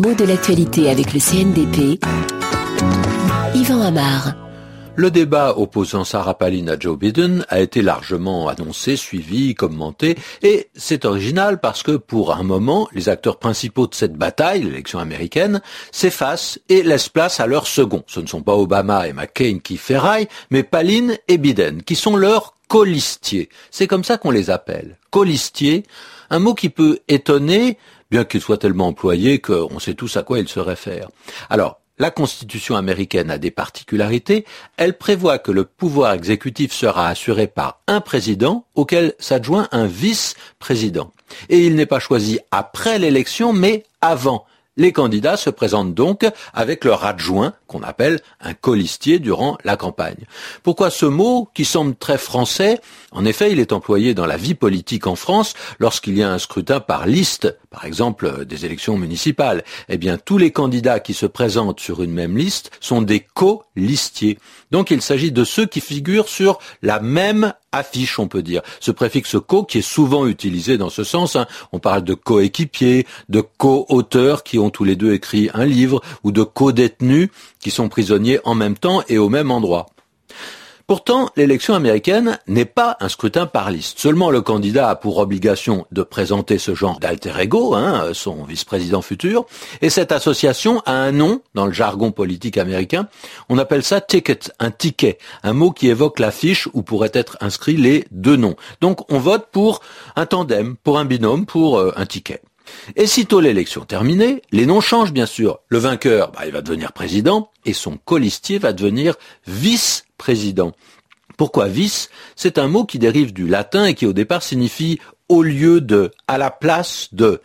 mots de l'actualité avec le CNDP. Yvan Amar. Le débat opposant Sarah Palin à Joe Biden a été largement annoncé, suivi, commenté, et c'est original parce que pour un moment, les acteurs principaux de cette bataille, l'élection américaine, s'effacent et laissent place à leurs seconds. Ce ne sont pas Obama et McCain qui ferraillent, mais Palin et Biden, qui sont leurs colistiers. C'est comme ça qu'on les appelle. Colistiers, un mot qui peut étonner, bien qu'il soit tellement employé qu'on sait tous à quoi il se réfère. Alors, la Constitution américaine a des particularités. Elle prévoit que le pouvoir exécutif sera assuré par un président auquel s'adjoint un vice-président. Et il n'est pas choisi après l'élection, mais avant. Les candidats se présentent donc avec leur adjoint, qu'on appelle un colistier, durant la campagne. Pourquoi ce mot, qui semble très français? En effet, il est employé dans la vie politique en France lorsqu'il y a un scrutin par liste, par exemple des élections municipales. Eh bien, tous les candidats qui se présentent sur une même liste sont des co-listiers. Donc, il s'agit de ceux qui figurent sur la même affiche, on peut dire. Ce préfixe co qui est souvent utilisé dans ce sens. Hein. On parle de coéquipiers, de co-auteurs qui ont tous les deux écrit un livre, ou de co-détenus qui sont prisonniers en même temps et au même endroit. Pourtant, l'élection américaine n'est pas un scrutin par liste. Seulement le candidat a pour obligation de présenter ce genre d'alter ego, hein, son vice-président futur, et cette association a un nom dans le jargon politique américain. On appelle ça ticket, un ticket, un mot qui évoque l'affiche où pourraient être inscrits les deux noms. Donc on vote pour un tandem, pour un binôme, pour euh, un ticket. Et sitôt l'élection terminée, les noms changent bien sûr. Le vainqueur, bah, il va devenir président et son colistier va devenir vice président. Pourquoi vice? C'est un mot qui dérive du latin et qui au départ signifie au lieu de, à la place de.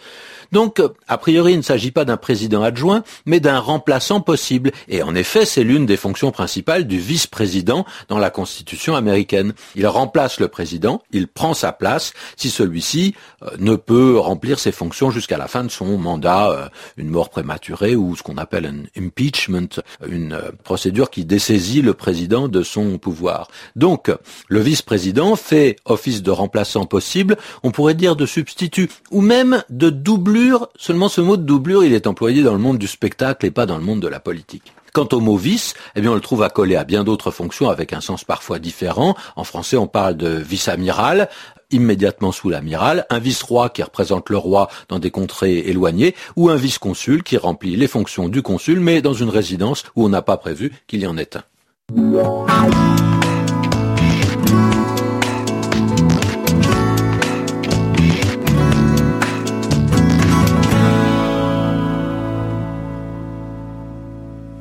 Donc, a priori, il ne s'agit pas d'un président adjoint, mais d'un remplaçant possible. Et en effet, c'est l'une des fonctions principales du vice-président dans la Constitution américaine. Il remplace le président, il prend sa place si celui-ci euh, ne peut remplir ses fonctions jusqu'à la fin de son mandat, euh, une mort prématurée ou ce qu'on appelle un impeachment, une euh, procédure qui dessaisit le président de son pouvoir. Donc, le vice-président fait office de remplaçant possible, pourrait dire de substitut, ou même de double seulement ce mot de doublure, il est employé dans le monde du spectacle et pas dans le monde de la politique. Quant au mot vice, eh bien on le trouve accolé à bien d'autres fonctions avec un sens parfois différent. En français, on parle de vice-amiral, immédiatement sous l'amiral, un vice-roi qui représente le roi dans des contrées éloignées, ou un vice-consul qui remplit les fonctions du consul, mais dans une résidence où on n'a pas prévu qu'il y en ait un.